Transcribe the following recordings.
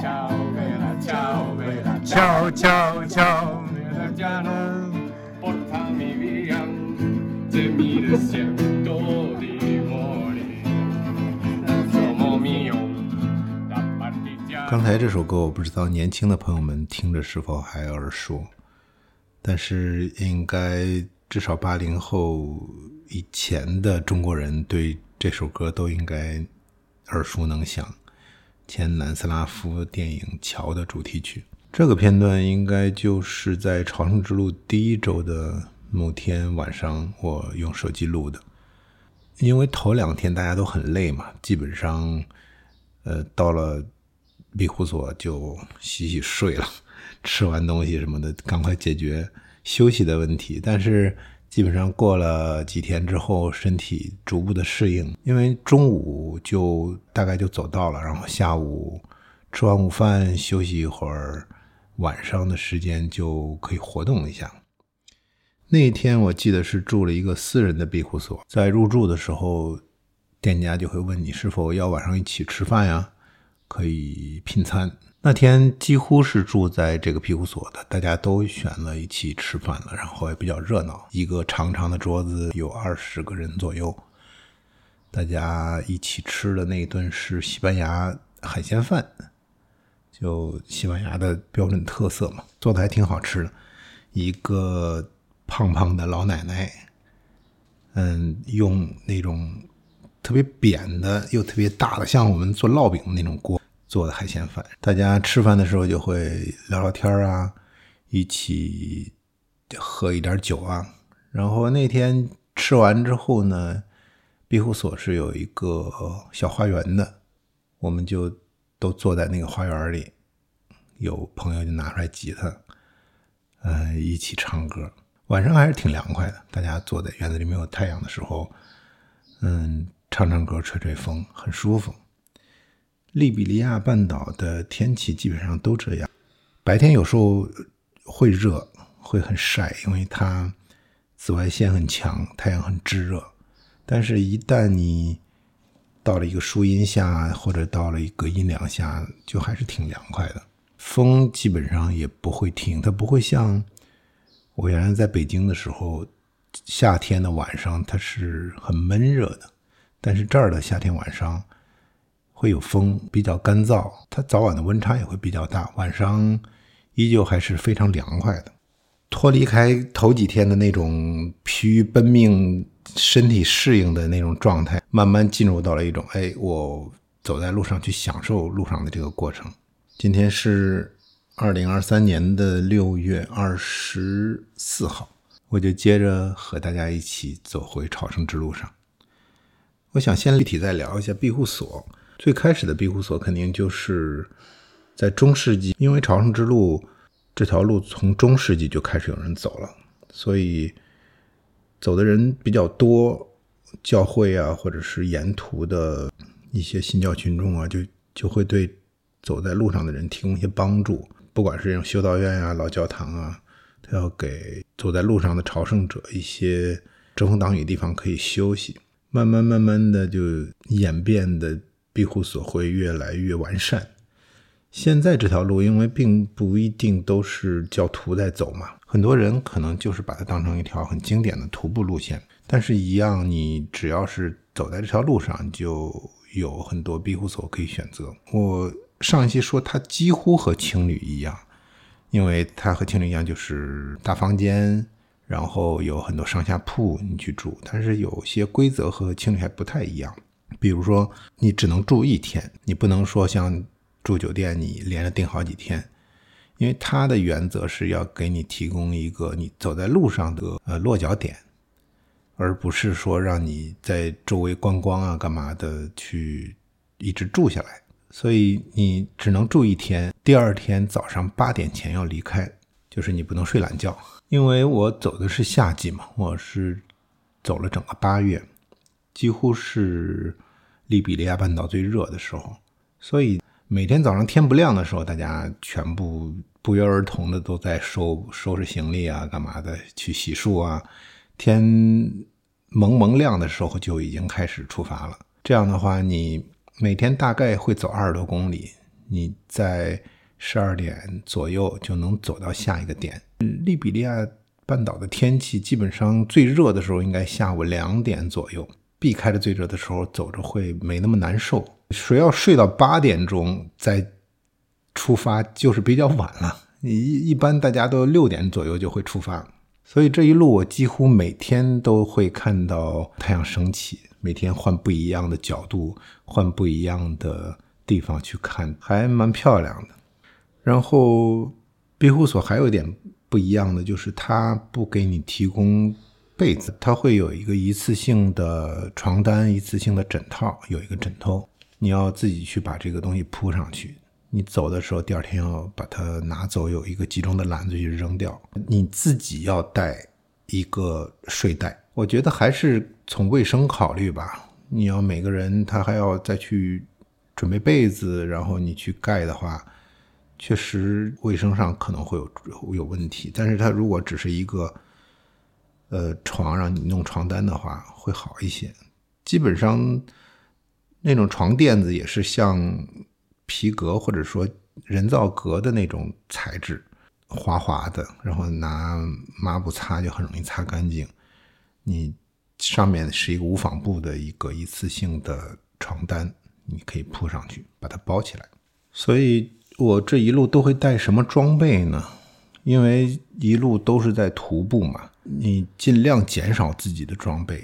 敲美拉敲美拉敲敲敲波米的刚才这首歌我不知道年轻的朋友们听着是否还耳熟但是应该至少八零后以前的中国人对这首歌都应该耳熟能详。前南斯拉夫电影《桥》的主题曲，这个片段应该就是在朝圣之路第一周的某天晚上，我用手机录的。因为头两天大家都很累嘛，基本上，呃，到了庇护所就洗洗睡了，吃完东西什么的，赶快解决休息的问题。但是基本上过了几天之后，身体逐步的适应，因为中午就大概就走到了，然后下午吃完午饭休息一会儿，晚上的时间就可以活动一下。那一天我记得是住了一个私人的庇护所，在入住的时候，店家就会问你是否要晚上一起吃饭呀，可以拼餐。那天几乎是住在这个庇护所的，大家都选了一起吃饭了，然后也比较热闹，一个长长的桌子有二十个人左右，大家一起吃的那一顿是西班牙海鲜饭，就西班牙的标准特色嘛，做的还挺好吃的。一个胖胖的老奶奶，嗯，用那种特别扁的又特别大的，像我们做烙饼的那种锅做的海鲜饭。大家吃饭的时候就会聊聊天啊，一起喝一点酒啊。然后那天吃完之后呢，庇护所是有一个小花园的，我们就都坐在那个花园里，有朋友就拿出来吉他。呃，一起唱歌，晚上还是挺凉快的。大家坐在院子里没有太阳的时候，嗯，唱唱歌，吹吹风，很舒服。利比里亚半岛的天气基本上都这样，白天有时候会热，会很晒，因为它紫外线很强，太阳很炙热。但是，一旦你到了一个树荫下，或者到了一个阴凉下，就还是挺凉快的。风基本上也不会停，它不会像我原来在北京的时候，夏天的晚上它是很闷热的，但是这儿的夏天晚上会有风，比较干燥，它早晚的温差也会比较大，晚上依旧还是非常凉快的。脱离开头几天的那种疲于奔命、身体适应的那种状态，慢慢进入到了一种，哎，我走在路上去享受路上的这个过程。今天是二零二三年的六月二十四号，我就接着和大家一起走回朝圣之路上。我想先具体再聊一下庇护所。最开始的庇护所肯定就是在中世纪，因为朝圣之路这条路从中世纪就开始有人走了，所以走的人比较多，教会啊，或者是沿途的一些信教群众啊，就就会对走在路上的人提供一些帮助，不管是这种修道院啊、老教堂啊，他要给走在路上的朝圣者一些遮风挡雨的地方可以休息。慢慢慢慢的就演变的庇护所会越来越完善。现在这条路，因为并不一定都是教徒在走嘛，很多人可能就是把它当成一条很经典的徒步路线。但是，一样，你只要是走在这条路上，就有很多庇护所可以选择。我上一期说它几乎和青旅一样，因为它和青旅一样，就是大房间，然后有很多上下铺你去住。但是有些规则和青旅还不太一样，比如说你只能住一天，你不能说像住酒店你连着订好几天，因为它的原则是要给你提供一个你走在路上的呃落脚点。而不是说让你在周围观光啊、干嘛的去一直住下来，所以你只能住一天。第二天早上八点前要离开，就是你不能睡懒觉。因为我走的是夏季嘛，我是走了整个八月，几乎是利比里亚半岛最热的时候，所以每天早上天不亮的时候，大家全部不约而同的都在收收拾行李啊、干嘛的去洗漱啊。天蒙蒙亮的时候就已经开始出发了。这样的话，你每天大概会走二十多公里，你在十二点左右就能走到下一个点。利比利亚半岛的天气基本上最热的时候应该下午两点左右，避开了最热的时候，走着会没那么难受。谁要睡到八点钟再出发，就是比较晚了。一一般大家都六点左右就会出发，所以这一路我几乎每天都会看到太阳升起，每天换不一样的角度，换不一样的地方去看，还蛮漂亮的。然后庇护所还有一点不一样的就是，它不给你提供被子，它会有一个一次性的床单、一次性的枕套，有一个枕头，你要自己去把这个东西铺上去。你走的时候，第二天要把它拿走，有一个集中的篮子去扔掉。你自己要带一个睡袋。我觉得还是从卫生考虑吧。你要每个人他还要再去准备被子，然后你去盖的话，确实卫生上可能会有有问题。但是它如果只是一个呃床让你弄床单的话，会好一些。基本上那种床垫子也是像。皮革或者说人造革的那种材质，滑滑的，然后拿抹布擦就很容易擦干净。你上面是一个无纺布的一个一次性的床单，你可以铺上去，把它包起来。所以我这一路都会带什么装备呢？因为一路都是在徒步嘛，你尽量减少自己的装备，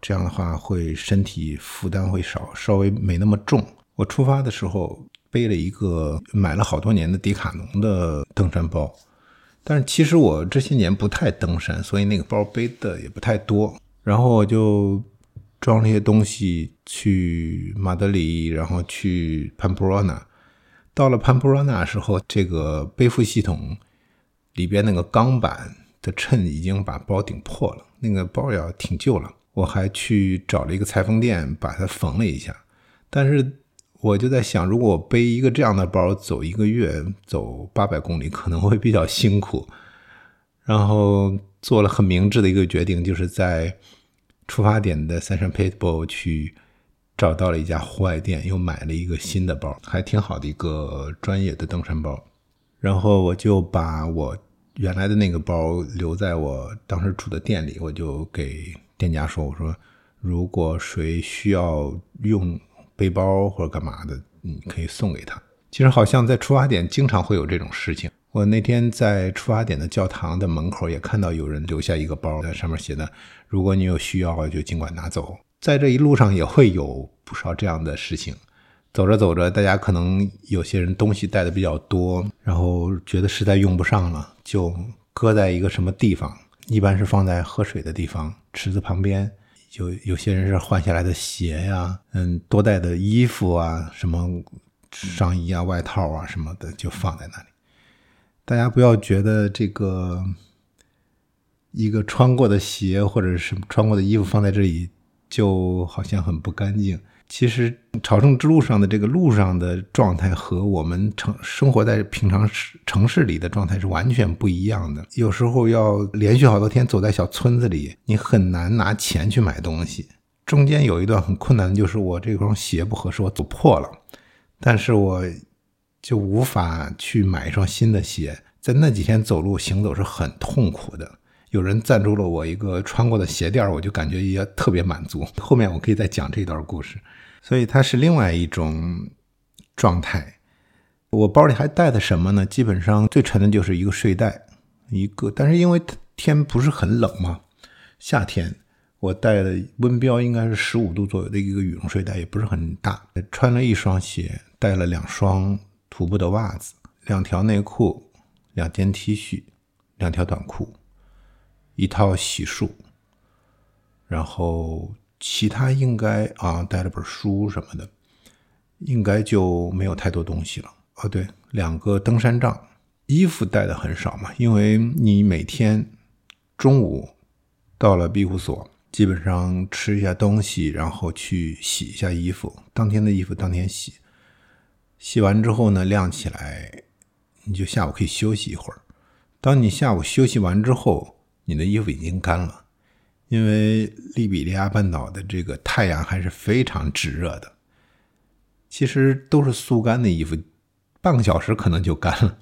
这样的话会身体负担会少，稍微没那么重。我出发的时候。背了一个买了好多年的迪卡侬的登山包，但是其实我这些年不太登山，所以那个包背的也不太多。然后我就装了一些东西去马德里，然后去潘普罗纳。到了潘普罗纳时候，这个背负系统里边那个钢板的衬已经把包顶破了，那个包也挺旧了。我还去找了一个裁缝店把它缝了一下，但是。我就在想，如果我背一个这样的包走一个月，走八百公里可能会比较辛苦。然后做了很明智的一个决定，就是在出发点的三山 Pitbull 去找到了一家户外店，又买了一个新的包，还挺好的一个专业的登山包。然后我就把我原来的那个包留在我当时住的店里，我就给店家说：“我说，如果谁需要用。”背包或者干嘛的，你可以送给他。其实好像在出发点经常会有这种事情。我那天在出发点的教堂的门口也看到有人留下一个包，在上面写的：“如果你有需要，就尽管拿走。”在这一路上也会有不少这样的事情。走着走着，大家可能有些人东西带的比较多，然后觉得实在用不上了，就搁在一个什么地方，一般是放在喝水的地方，池子旁边。有有些人是换下来的鞋呀，嗯，多带的衣服啊，什么上衣啊、外套啊什么的，就放在那里。大家不要觉得这个一个穿过的鞋或者是穿过的衣服放在这里，就好像很不干净。其实朝圣之路上的这个路上的状态和我们城生活在平常市城市里的状态是完全不一样的。有时候要连续好多天走在小村子里，你很难拿钱去买东西。中间有一段很困难的就是我这双鞋不合适，我走破了，但是我就无法去买一双新的鞋。在那几天走路行走是很痛苦的。有人赞助了我一个穿过的鞋垫我就感觉也特别满足。后面我可以再讲这段故事。所以它是另外一种状态。我包里还带的什么呢？基本上最沉的就是一个睡袋，一个。但是因为天不是很冷嘛，夏天我带的温标应该是十五度左右的一个羽绒睡袋，也不是很大。穿了一双鞋，带了两双徒步的袜子，两条内裤，两件 T 恤，两条短裤，一套洗漱，然后。其他应该啊带了本书什么的，应该就没有太多东西了。哦，对，两个登山杖，衣服带的很少嘛，因为你每天中午到了庇护所，基本上吃一下东西，然后去洗一下衣服，当天的衣服当天洗，洗完之后呢晾起来，你就下午可以休息一会儿。当你下午休息完之后，你的衣服已经干了。因为利比里亚半岛的这个太阳还是非常炙热的，其实都是速干的衣服半个小时可能就干了，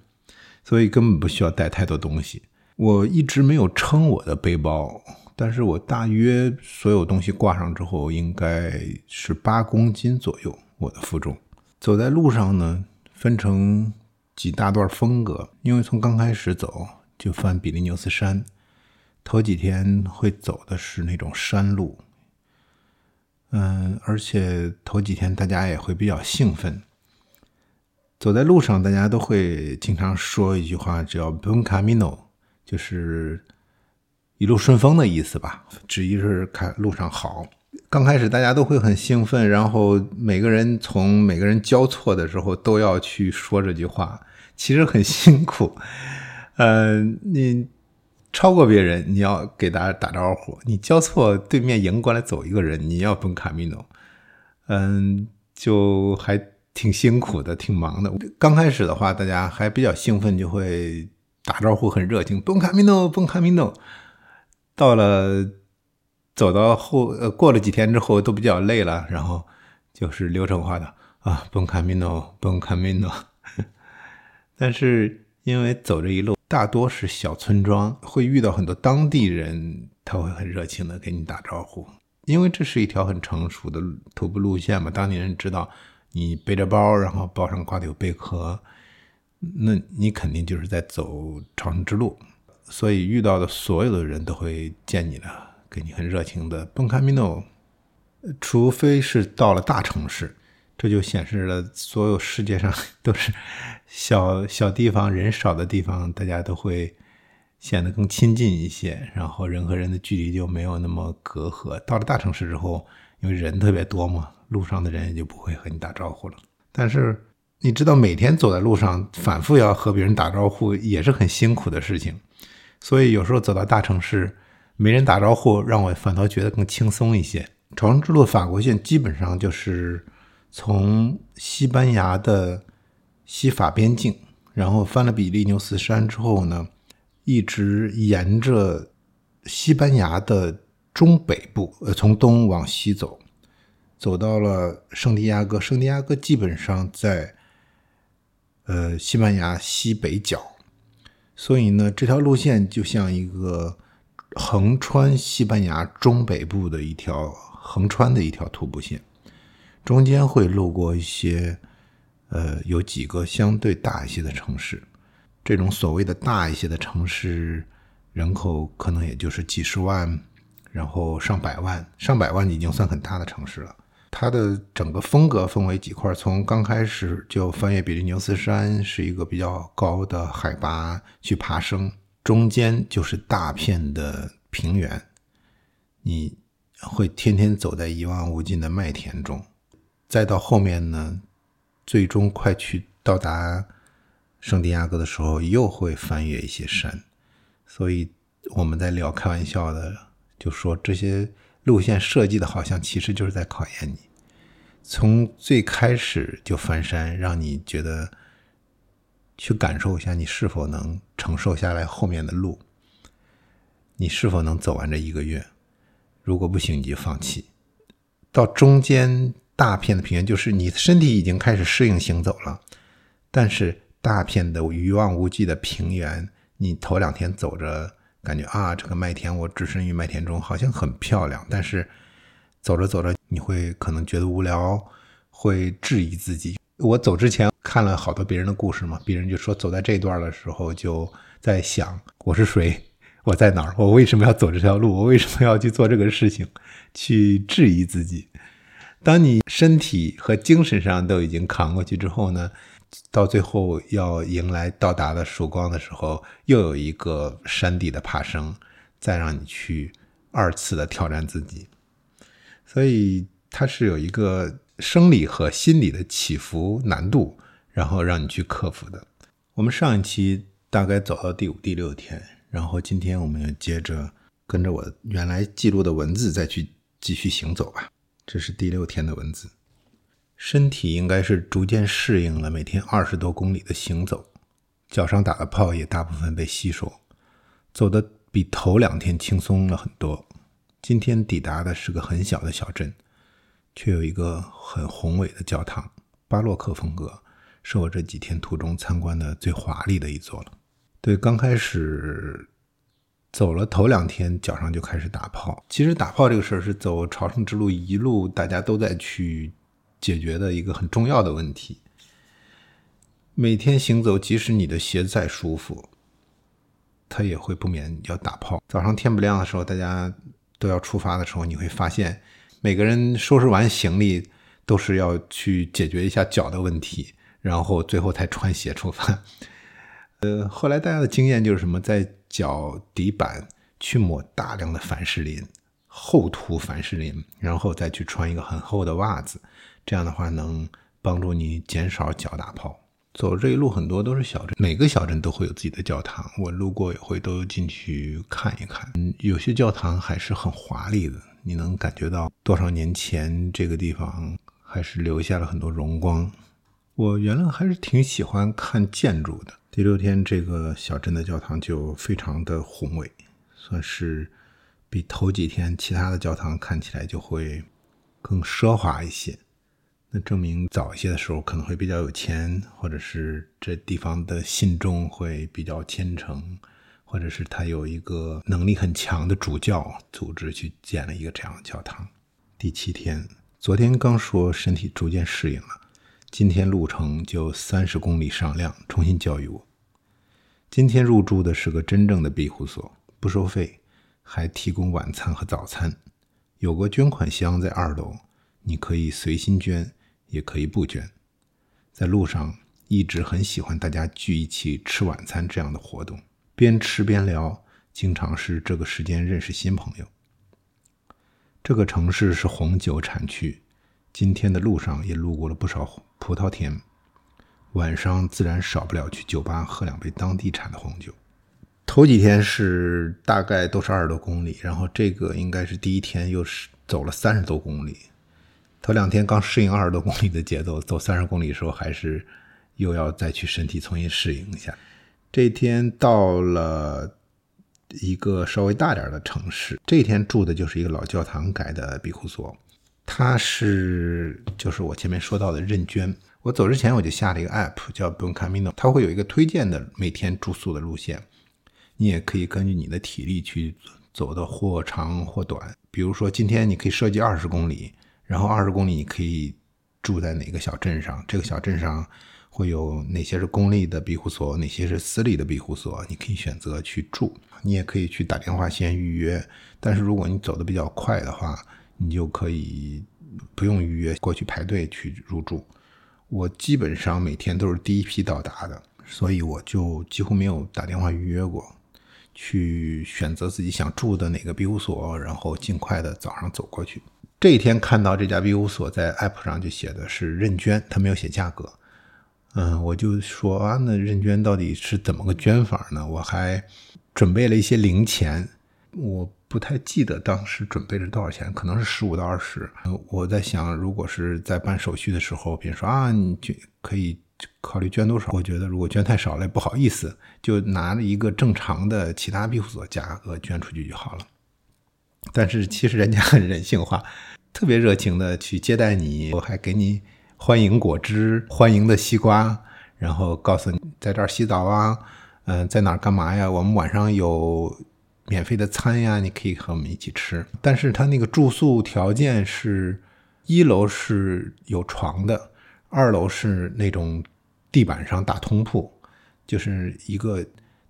所以根本不需要带太多东西。我一直没有称我的背包，但是我大约所有东西挂上之后，应该是八公斤左右。我的负重，走在路上呢，分成几大段风格，因为从刚开始走就翻比利牛斯山，头几天会走的是那种山路，嗯，而且头几天大家也会比较兴奋。走在路上，大家都会经常说一句话，叫 “buen camino”，就是一路顺风的意思吧，指一是看路上好。刚开始大家都会很兴奋，然后每个人从每个人交错的时候都要去说这句话，其实很辛苦。呃，你超过别人，你要给大家打招呼；你交错对面迎过来走一个人，你要奔卡米诺。嗯，就还挺辛苦的，挺忙的。刚开始的话，大家还比较兴奋，就会打招呼，很热情，奔卡米诺，奔卡米诺。到了。走到后，呃，过了几天之后都比较累了，然后就是流程化的啊，bon camino，bon camino。但是因为走这一路大多是小村庄，会遇到很多当地人，他会很热情的给你打招呼，因为这是一条很成熟的徒步路线嘛。当地人知道你背着包，然后包上挂的有贝壳，那你肯定就是在走朝圣之路，所以遇到的所有的人都会见你的。给你很热情的奔卡米诺，除非是到了大城市，这就显示了所有世界上 都是小小地方、人少的地方，大家都会显得更亲近一些，然后人和人的距离就没有那么隔阂。到了大城市之后，因为人特别多嘛，路上的人也就不会和你打招呼了。但是你知道，每天走在路上，反复要和别人打招呼，也是很辛苦的事情。所以有时候走到大城市。没人打招呼，让我反倒觉得更轻松一些。朝圣之路法国线基本上就是从西班牙的西法边境，然后翻了比利牛斯山之后呢，一直沿着西班牙的中北部，呃，从东往西走，走到了圣地亚哥。圣地亚哥基本上在呃西班牙西北角，所以呢，这条路线就像一个。横穿西班牙中北部的一条横穿的一条徒步线，中间会路过一些，呃，有几个相对大一些的城市。这种所谓的大一些的城市，人口可能也就是几十万，然后上百万，上百万已经算很大的城市了。它的整个风格分为几块，从刚开始就翻越比利牛斯山，是一个比较高的海拔去爬升。中间就是大片的平原，你会天天走在一望无尽的麦田中，再到后面呢，最终快去到达圣地亚哥的时候，又会翻越一些山。所以我们在聊开玩笑的，就说这些路线设计的好像其实就是在考验你，从最开始就翻山，让你觉得。去感受一下，你是否能承受下来后面的路？你是否能走完这一个月？如果不行，你就放弃。到中间大片的平原，就是你身体已经开始适应行走了，但是大片的一望无际的平原，你头两天走着，感觉啊，这个麦田，我置身于麦田中，好像很漂亮。但是走着走着，你会可能觉得无聊，会质疑自己。我走之前看了好多别人的故事嘛，别人就说走在这段的时候就在想我是谁，我在哪儿，我为什么要走这条路，我为什么要去做这个事情，去质疑自己。当你身体和精神上都已经扛过去之后呢，到最后要迎来到达的曙光的时候，又有一个山底的爬升，再让你去二次的挑战自己。所以它是有一个。生理和心理的起伏难度，然后让你去克服的。我们上一期大概走到第五、第六天，然后今天我们要接着跟着我原来记录的文字再去继续行走吧。这是第六天的文字，身体应该是逐渐适应了每天二十多公里的行走，脚上打的泡也大部分被吸收，走的比头两天轻松了很多。今天抵达的是个很小的小镇。却有一个很宏伟的教堂，巴洛克风格，是我这几天途中参观的最华丽的一座了。对，刚开始走了头两天，脚上就开始打泡。其实打泡这个事儿是走朝圣之路一路大家都在去解决的一个很重要的问题。每天行走，即使你的鞋再舒服，它也会不免要打泡。早上天不亮的时候，大家都要出发的时候，你会发现每个人收拾完行李，都是要去解决一下脚的问题，然后最后才穿鞋出发。呃，后来大家的经验就是什么，在脚底板去抹大量的凡士林，厚涂凡士林，然后再去穿一个很厚的袜子，这样的话能帮助你减少脚打泡。走这一路很多都是小镇，每个小镇都会有自己的教堂，我路过也会都进去看一看。有些教堂还是很华丽的，你能感觉到多少年前这个地方还是留下了很多荣光。我原来还是挺喜欢看建筑的。第六天，这个小镇的教堂就非常的宏伟，算是比头几天其他的教堂看起来就会更奢华一些。那证明早一些的时候可能会比较有钱，或者是这地方的信众会比较虔诚，或者是他有一个能力很强的主教组织去建了一个这样的教堂。第七天，昨天刚说身体逐渐适应了，今天路程就三十公里上量，重新教育我。今天入住的是个真正的庇护所，不收费，还提供晚餐和早餐，有个捐款箱在二楼，你可以随心捐。也可以不捐。在路上一直很喜欢大家聚一起吃晚餐这样的活动，边吃边聊，经常是这个时间认识新朋友。这个城市是红酒产区，今天的路上也路过了不少葡萄田。晚上自然少不了去酒吧喝两杯当地产的红酒。头几天是大概都是二十多公里，然后这个应该是第一天又是走了三十多公里。头两天刚适应二十多公里的节奏，走三十公里的时候还是又要再去身体重新适应一下。这天到了一个稍微大点的城市，这天住的就是一个老教堂改的庇护所，它是就是我前面说到的认捐。我走之前我就下了一个 app 叫 Bon Camino，它会有一个推荐的每天住宿的路线，你也可以根据你的体力去走的或长或短。比如说今天你可以设计二十公里。然后二十公里你可以住在哪个小镇上？这个小镇上会有哪些是公立的庇护所，哪些是私立的庇护所？你可以选择去住。你也可以去打电话先预约。但是如果你走的比较快的话，你就可以不用预约过去排队去入住。我基本上每天都是第一批到达的，所以我就几乎没有打电话预约过，去选择自己想住的哪个庇护所，然后尽快的早上走过去。这一天看到这家庇护所在 app 上就写的是认捐，他没有写价格。嗯，我就说啊，那认捐到底是怎么个捐法呢？我还准备了一些零钱，我不太记得当时准备了多少钱，可能是十五到二十。我在想，如果是在办手续的时候，比如说啊，你就可以考虑捐多少？我觉得如果捐太少了也不好意思，就拿了一个正常的其他庇护所价格捐出去就好了。但是其实人家很人性化。特别热情的去接待你，我还给你欢迎果汁、欢迎的西瓜，然后告诉你在这儿洗澡啊，嗯，在哪儿干嘛呀？我们晚上有免费的餐呀，你可以和我们一起吃。但是他那个住宿条件是，一楼是有床的，二楼是那种地板上大通铺，就是一个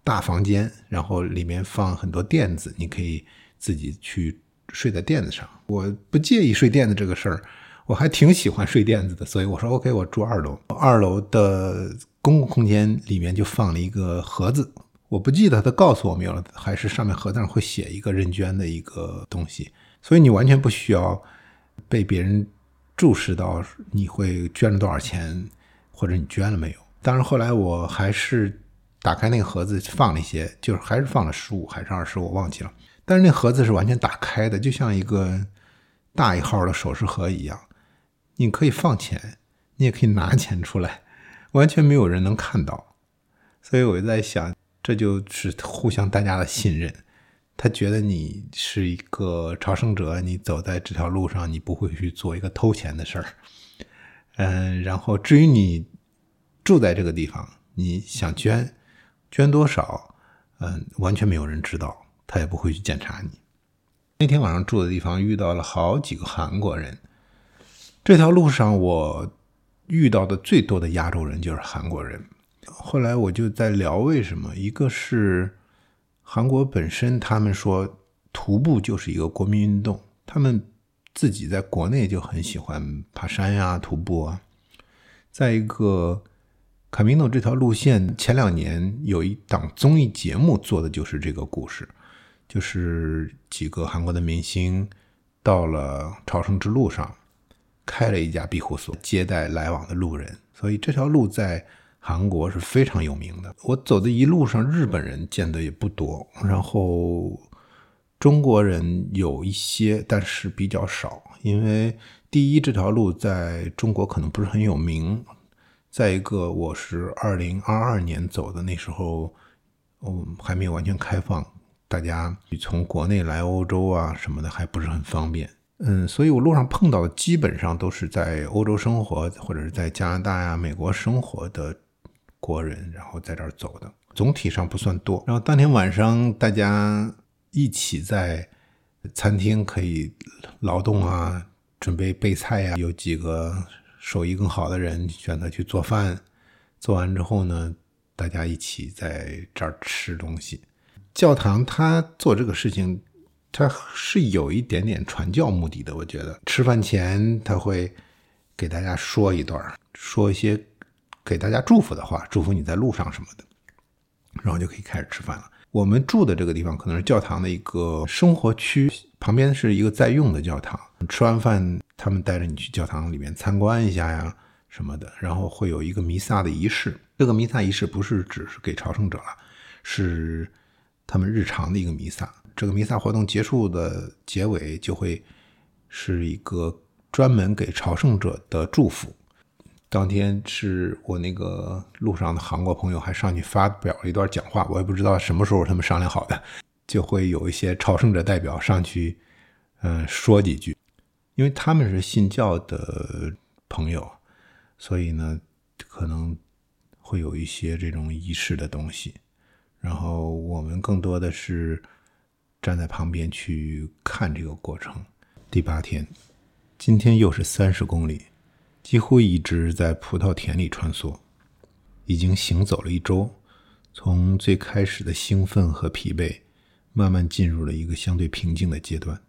大房间，然后里面放很多垫子，你可以自己去。睡在垫子上，我不介意睡垫子这个事儿，我还挺喜欢睡垫子的，所以我说 OK，我住二楼。二楼的公共空间里面就放了一个盒子，我不记得他告诉我没有了，还是上面盒子上会写一个认捐的一个东西，所以你完全不需要被别人注视到你会捐了多少钱，或者你捐了没有。当然后来我还是打开那个盒子放了一些，就是还是放了十五还是二十，我忘记了。但是那盒子是完全打开的，就像一个大一号的首饰盒一样，你可以放钱，你也可以拿钱出来，完全没有人能看到。所以我就在想，这就是互相大家的信任。他觉得你是一个朝圣者，你走在这条路上，你不会去做一个偷钱的事儿。嗯，然后至于你住在这个地方，你想捐，捐多少，嗯，完全没有人知道，他也不会去检查你。那天晚上住的地方遇到了好几个韩国人，这条路上我遇到的最多的亚洲人就是韩国人。后来我就在聊为什么，一个是韩国本身，他们说徒步就是一个国民运动，他们自己在国内就很喜欢爬山呀、徒步啊。再一个，卡米诺这条路线前两年有一档综艺节目做的就是这个故事，就是几个韩国的明星到了朝圣之路上，开了一家庇护所，接待来往的路人，所以这条路在。韩国是非常有名的。我走的一路上，日本人见的也不多，然后中国人有一些，但是比较少。因为第一，这条路在中国可能不是很有名；再一个，我是二零二二年走的，那时候嗯还没有完全开放，大家从国内来欧洲啊什么的还不是很方便。嗯，所以我路上碰到的基本上都是在欧洲生活或者是在加拿大呀、美国生活的。国人，然后在这儿走的，总体上不算多。然后当天晚上大家一起在餐厅可以劳动啊，准备备菜呀。有几个手艺更好的人选择去做饭，做完之后呢，大家一起在这儿吃东西。教堂他做这个事情，他是有一点点传教目的的。我觉得吃饭前他会给大家说一段，说一些。给大家祝福的话，祝福你在路上什么的，然后就可以开始吃饭了。我们住的这个地方可能是教堂的一个生活区，旁边是一个在用的教堂。吃完饭，他们带着你去教堂里面参观一下呀什么的，然后会有一个弥撒的仪式。这个弥撒仪式不是只是给朝圣者了，是他们日常的一个弥撒。这个弥撒活动结束的结尾就会是一个专门给朝圣者的祝福。当天是我那个路上的韩国朋友还上去发表了一段讲话，我也不知道什么时候他们商量好的，就会有一些朝圣者代表上去，嗯，说几句，因为他们是信教的朋友，所以呢，可能会有一些这种仪式的东西，然后我们更多的是站在旁边去看这个过程。第八天，今天又是三十公里。几乎一直在葡萄田里穿梭，已经行走了一周。从最开始的兴奋和疲惫，慢慢进入了一个相对平静的阶段。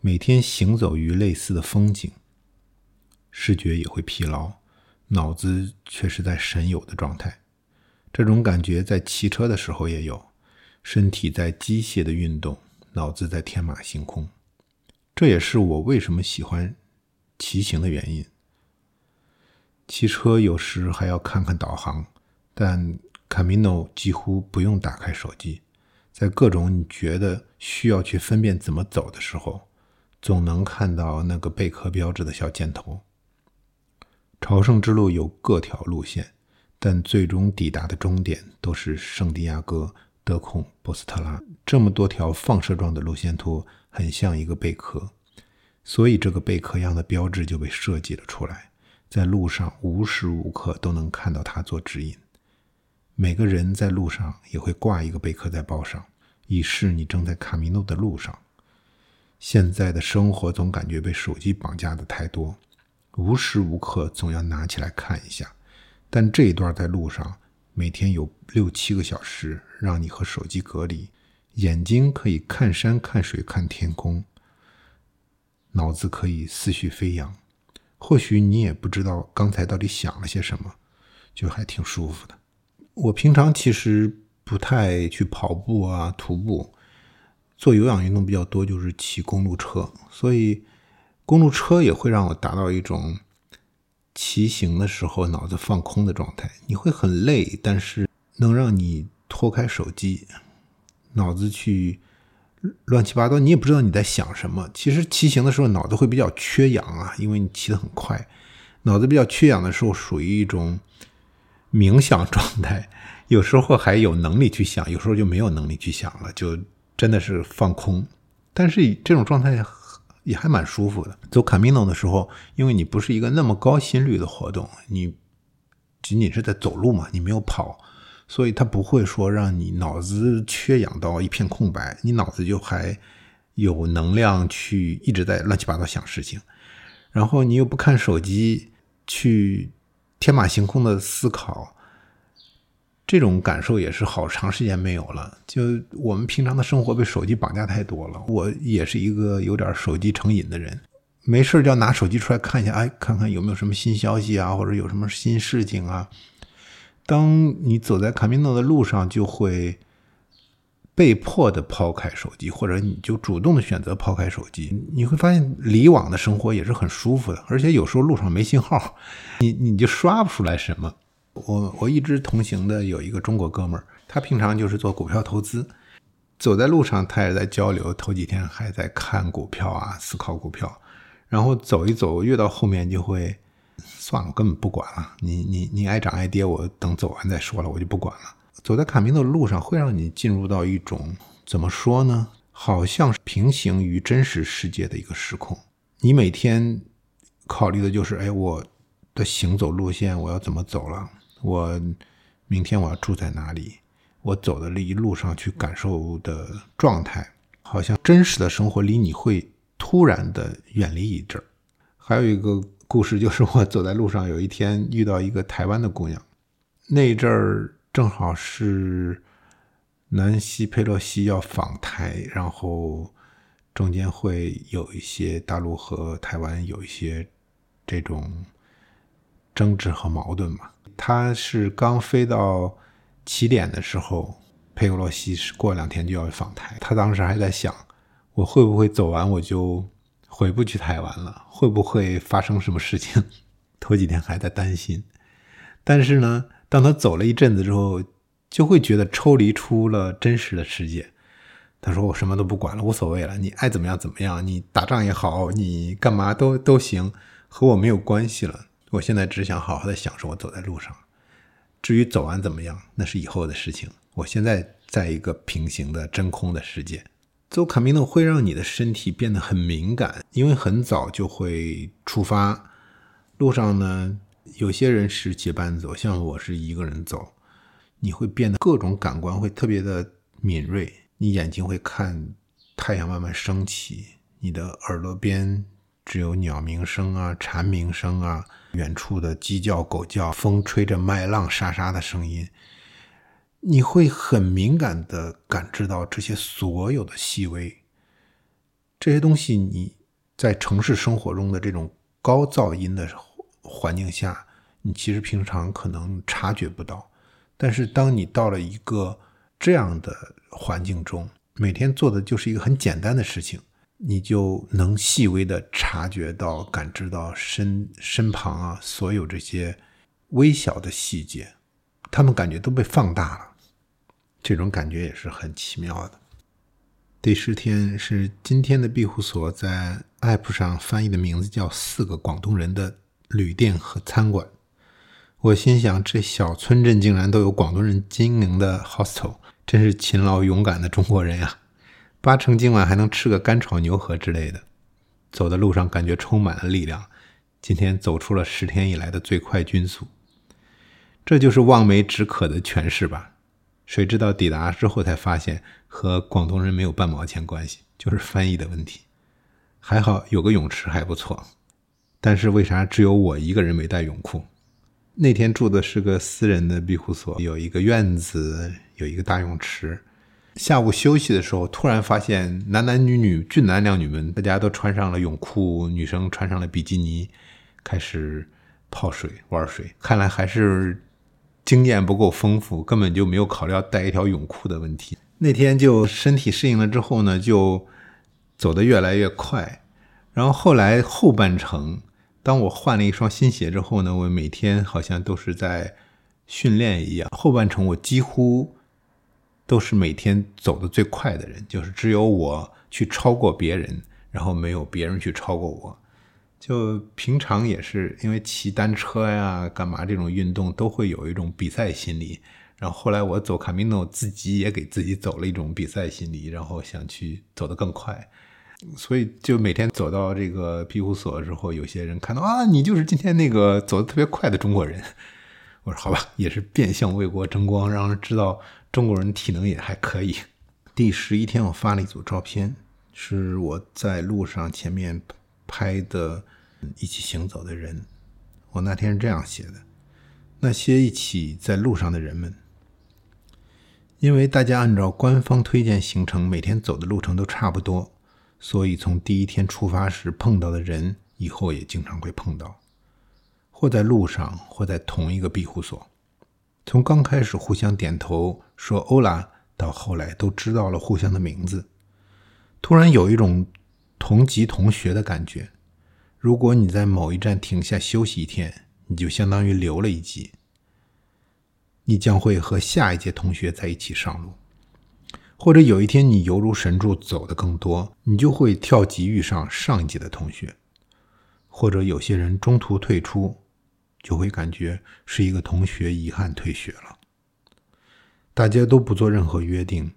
每天行走于类似的风景，视觉也会疲劳，脑子却是在神游的状态。这种感觉在骑车的时候也有，身体在机械的运动，脑子在天马行空。这也是我为什么喜欢骑行的原因。骑车有时还要看看导航，但 Camino 几乎不用打开手机，在各种你觉得需要去分辨怎么走的时候，总能看到那个贝壳标志的小箭头。朝圣之路有各条路线，但最终抵达的终点都是圣地亚哥、德孔、波斯特拉。这么多条放射状的路线图，很像一个贝壳，所以这个贝壳样的标志就被设计了出来。在路上无时无刻都能看到它做指引。每个人在路上也会挂一个贝壳在包上，以示你正在卡米诺的路上。现在的生活总感觉被手机绑架的太多，无时无刻总要拿起来看一下。但这一段在路上，每天有六七个小时让你和手机隔离，眼睛可以看山看水看天空，脑子可以思绪飞扬。或许你也不知道刚才到底想了些什么，就还挺舒服的。我平常其实不太去跑步啊、徒步，做有氧运动比较多，就是骑公路车。所以公路车也会让我达到一种骑行的时候脑子放空的状态。你会很累，但是能让你脱开手机，脑子去。乱七八糟，你也不知道你在想什么。其实骑行的时候脑子会比较缺氧啊，因为你骑得很快，脑子比较缺氧的时候属于一种冥想状态。有时候还有能力去想，有时候就没有能力去想了，就真的是放空。但是这种状态也还蛮舒服的。走卡米诺的时候，因为你不是一个那么高心率的活动，你仅仅是在走路嘛，你没有跑，所以它不会说让你脑子缺氧到一片空白，你脑子就还有能量去一直在乱七八糟想事情，然后你又不看手机去天马行空的思考。这种感受也是好长时间没有了。就我们平常的生活被手机绑架太多了。我也是一个有点手机成瘾的人，没事就要拿手机出来看一下，哎，看看有没有什么新消息啊，或者有什么新事情啊。当你走在卡米诺的路上，就会被迫的抛开手机，或者你就主动的选择抛开手机。你会发现，离网的生活也是很舒服的，而且有时候路上没信号，你你就刷不出来什么。我我一直同行的有一个中国哥们儿，他平常就是做股票投资，走在路上他也在交流。头几天还在看股票啊，思考股票，然后走一走，越到后面就会算了，根本不管了。你你你爱涨爱跌，我等走完再说了，我就不管了。走在卡米诺的路上，会让你进入到一种怎么说呢？好像是平行于真实世界的一个时空。你每天考虑的就是，哎，我的行走路线我要怎么走了？我明天我要住在哪里？我走的这一路上去感受的状态，好像真实的生活离你会突然的远离一阵儿。还有一个故事，就是我走在路上，有一天遇到一个台湾的姑娘，那阵儿正好是南希·佩洛西要访台，然后中间会有一些大陆和台湾有一些这种争执和矛盾嘛。他是刚飞到起点的时候，佩洛西是过两天就要访台。他当时还在想，我会不会走完我就回不去台湾了？会不会发生什么事情？头几天还在担心。但是呢，当他走了一阵子之后，就会觉得抽离出了真实的世界。他说：“我什么都不管了，无所谓了，你爱怎么样怎么样，你打仗也好，你干嘛都都行，和我没有关系了。”我现在只想好好的享受我走在路上，至于走完怎么样，那是以后的事情。我现在在一个平行的真空的世界。走卡米诺会让你的身体变得很敏感，因为很早就会出发。路上呢，有些人是结伴走，像我是一个人走，你会变得各种感官会特别的敏锐，你眼睛会看太阳慢慢升起，你的耳朵边只有鸟鸣声啊、蝉鸣声啊。远处的鸡叫、狗叫，风吹着麦浪沙沙的声音，你会很敏感的感知到这些所有的细微。这些东西你在城市生活中的这种高噪音的环境下，你其实平常可能察觉不到。但是当你到了一个这样的环境中，每天做的就是一个很简单的事情。你就能细微的察觉到、感知到身身旁啊所有这些微小的细节，他们感觉都被放大了，这种感觉也是很奇妙的。第十天是今天的庇护所，在 App 上翻译的名字叫“四个广东人的旅店和餐馆”。我心想，这小村镇竟然都有广东人经营的 hostel，真是勤劳勇敢的中国人呀！八成今晚还能吃个干炒牛河之类的。走的路上感觉充满了力量，今天走出了十天以来的最快均速。这就是望梅止渴的诠释吧？谁知道抵达之后才发现和广东人没有半毛钱关系，就是翻译的问题。还好有个泳池还不错，但是为啥只有我一个人没带泳裤？那天住的是个私人的庇护所，有一个院子，有一个大泳池。下午休息的时候，突然发现男男女女、俊男靓女们，大家都穿上了泳裤，女生穿上了比基尼，开始泡水玩水。看来还是经验不够丰富，根本就没有考虑要带一条泳裤的问题。那天就身体适应了之后呢，就走得越来越快。然后后来后半程，当我换了一双新鞋之后呢，我每天好像都是在训练一样。后半程我几乎。都是每天走的最快的人，就是只有我去超过别人，然后没有别人去超过我。就平常也是因为骑单车呀、干嘛这种运动都会有一种比赛心理。然后后来我走卡米诺，自己也给自己走了一种比赛心理，然后想去走得更快。所以就每天走到这个庇护所之后，有些人看到啊，你就是今天那个走得特别快的中国人。我说好吧，也是变相为国争光，让人知道中国人体能也还可以。第十一天，我发了一组照片，是我在路上前面拍的，一起行走的人。我那天是这样写的：那些一起在路上的人们，因为大家按照官方推荐行程，每天走的路程都差不多，所以从第一天出发时碰到的人，以后也经常会碰到。或在路上，或在同一个庇护所，从刚开始互相点头说“欧拉”，到后来都知道了互相的名字，突然有一种同级同学的感觉。如果你在某一站停下休息一天，你就相当于留了一级，你将会和下一届同学在一起上路。或者有一天你犹如神助走得更多，你就会跳级遇上上一届的同学。或者有些人中途退出。就会感觉是一个同学遗憾退学了。大家都不做任何约定，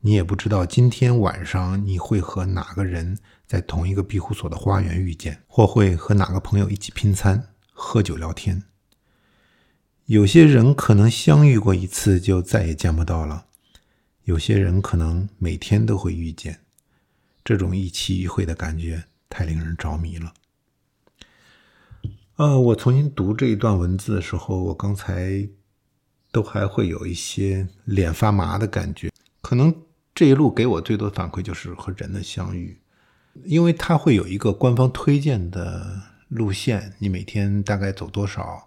你也不知道今天晚上你会和哪个人在同一个庇护所的花园遇见，或会和哪个朋友一起拼餐、喝酒聊天。有些人可能相遇过一次就再也见不到了，有些人可能每天都会遇见。这种一期一会的感觉太令人着迷了。呃，我重新读这一段文字的时候，我刚才都还会有一些脸发麻的感觉。可能这一路给我最多的反馈就是和人的相遇，因为它会有一个官方推荐的路线，你每天大概走多少，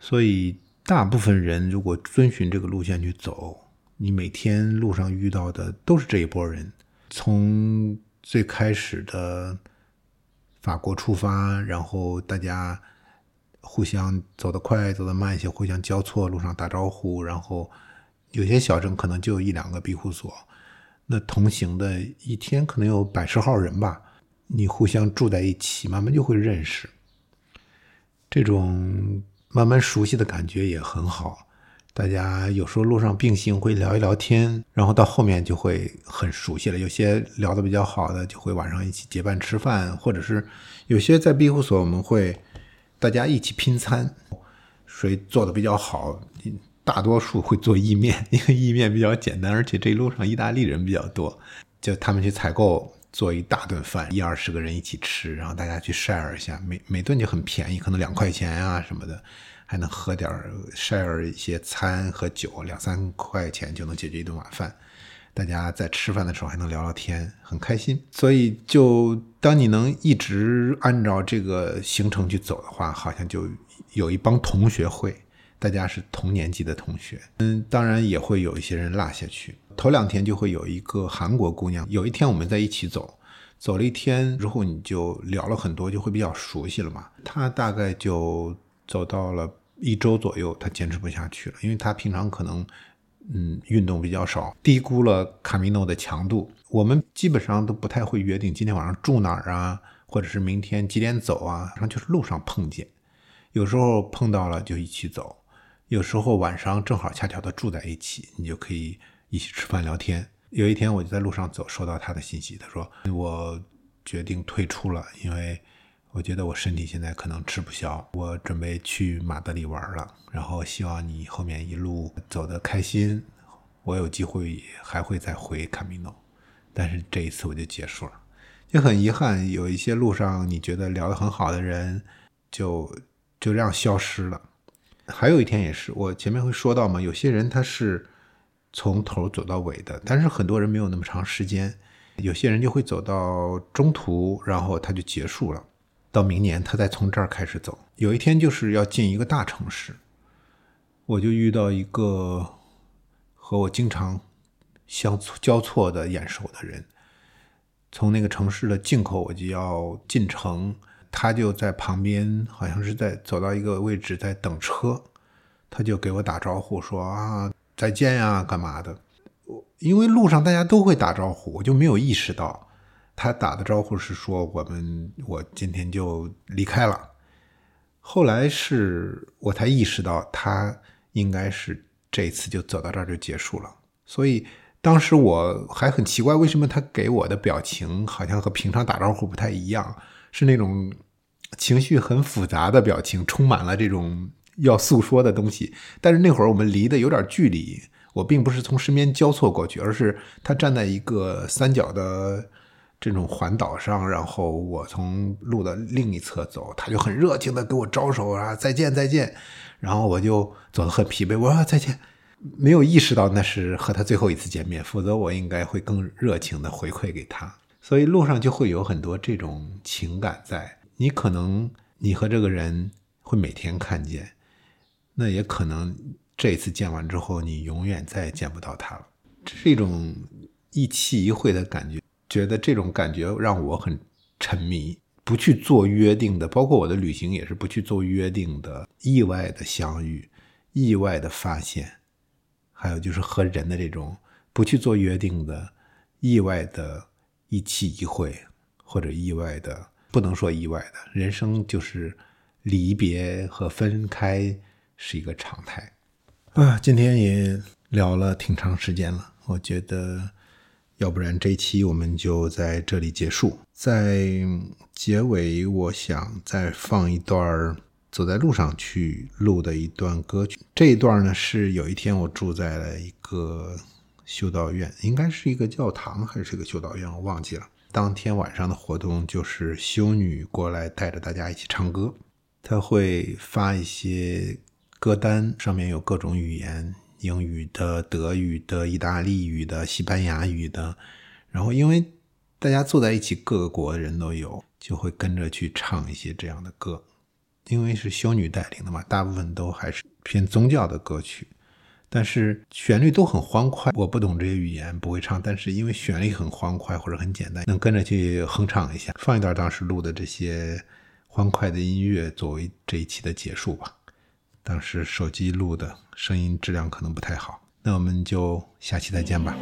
所以大部分人如果遵循这个路线去走，你每天路上遇到的都是这一波人，从最开始的。法国出发，然后大家互相走得快，走得慢一些，互相交错，路上打招呼。然后有些小镇可能就有一两个庇护所，那同行的一天可能有百十号人吧。你互相住在一起，慢慢就会认识，这种慢慢熟悉的感觉也很好。大家有时候路上并行会聊一聊天，然后到后面就会很熟悉了。有些聊得比较好的，就会晚上一起结伴吃饭，或者是有些在庇护所，我们会大家一起拼餐，谁做的比较好，大多数会做意面，因为意面比较简单，而且这一路上意大利人比较多，就他们去采购做一大顿饭，一二十个人一起吃，然后大家去 share 一下，每每顿就很便宜，可能两块钱啊什么的。还能喝点 share 一些餐和酒，两三块钱就能解决一顿晚饭。大家在吃饭的时候还能聊聊天，很开心。所以，就当你能一直按照这个行程去走的话，好像就有一帮同学会，大家是同年级的同学。嗯，当然也会有一些人落下去。头两天就会有一个韩国姑娘，有一天我们在一起走，走了一天之后，你就聊了很多，就会比较熟悉了嘛。她大概就。走到了一周左右，他坚持不下去了，因为他平常可能，嗯，运动比较少，低估了卡米诺的强度。我们基本上都不太会约定今天晚上住哪儿啊，或者是明天几点走啊，然后就是路上碰见，有时候碰到了就一起走，有时候晚上正好恰巧的住在一起，你就可以一起吃饭聊天。有一天我就在路上走，收到他的信息，他说我决定退出了，因为。我觉得我身体现在可能吃不消，我准备去马德里玩了。然后希望你后面一路走得开心。我有机会还会再回卡米诺，但是这一次我就结束了，就很遗憾，有一些路上你觉得聊得很好的人，就就这样消失了。还有一天也是，我前面会说到嘛，有些人他是从头走到尾的，但是很多人没有那么长时间，有些人就会走到中途，然后他就结束了。到明年，他再从这儿开始走。有一天就是要进一个大城市，我就遇到一个和我经常相交错的眼熟的人。从那个城市的进口，我就要进城，他就在旁边，好像是在走到一个位置在等车，他就给我打招呼说啊再见呀，干嘛的？因为路上大家都会打招呼，我就没有意识到。他打的招呼是说：“我们我今天就离开了。”后来是我才意识到，他应该是这次就走到这儿就结束了。所以当时我还很奇怪，为什么他给我的表情好像和平常打招呼不太一样，是那种情绪很复杂的表情，充满了这种要诉说的东西。但是那会儿我们离得有点距离，我并不是从身边交错过去，而是他站在一个三角的这种环岛上，然后我从路的另一侧走，他就很热情的给我招手啊，再见再见。然后我就走得很疲惫，我说再见，没有意识到那是和他最后一次见面，否则我应该会更热情的回馈给他。所以路上就会有很多这种情感在，你可能你和这个人会每天看见，那也可能这次见完之后，你永远再也见不到他了。这是一种一期一会的感觉，觉得这种感觉让我很沉迷。不去做约定的，包括我的旅行也是不去做约定的，意外的相遇，意外的发现，还有就是和人的这种不去做约定的，意外的一期一会，或者意外的，不能说意外的，人生就是离别和分开是一个常态。啊，今天也聊了挺长时间了，我觉得。要不然这一期我们就在这里结束。在结尾，我想再放一段儿走在路上去录的一段歌曲。这一段呢，是有一天我住在了一个修道院，应该是一个教堂还是一个修道院，我忘记了。当天晚上的活动就是修女过来带着大家一起唱歌，她会发一些歌单，上面有各种语言。英语的、德语的、意大利语的、西班牙语的，然后因为大家坐在一起，各个国的人都有，就会跟着去唱一些这样的歌。因为是修女带领的嘛，大部分都还是偏宗教的歌曲，但是旋律都很欢快。我不懂这些语言，不会唱，但是因为旋律很欢快或者很简单，能跟着去哼唱一下。放一段当时录的这些欢快的音乐，作为这一期的结束吧。当时手机录的声音质量可能不太好，那我们就下期再见吧。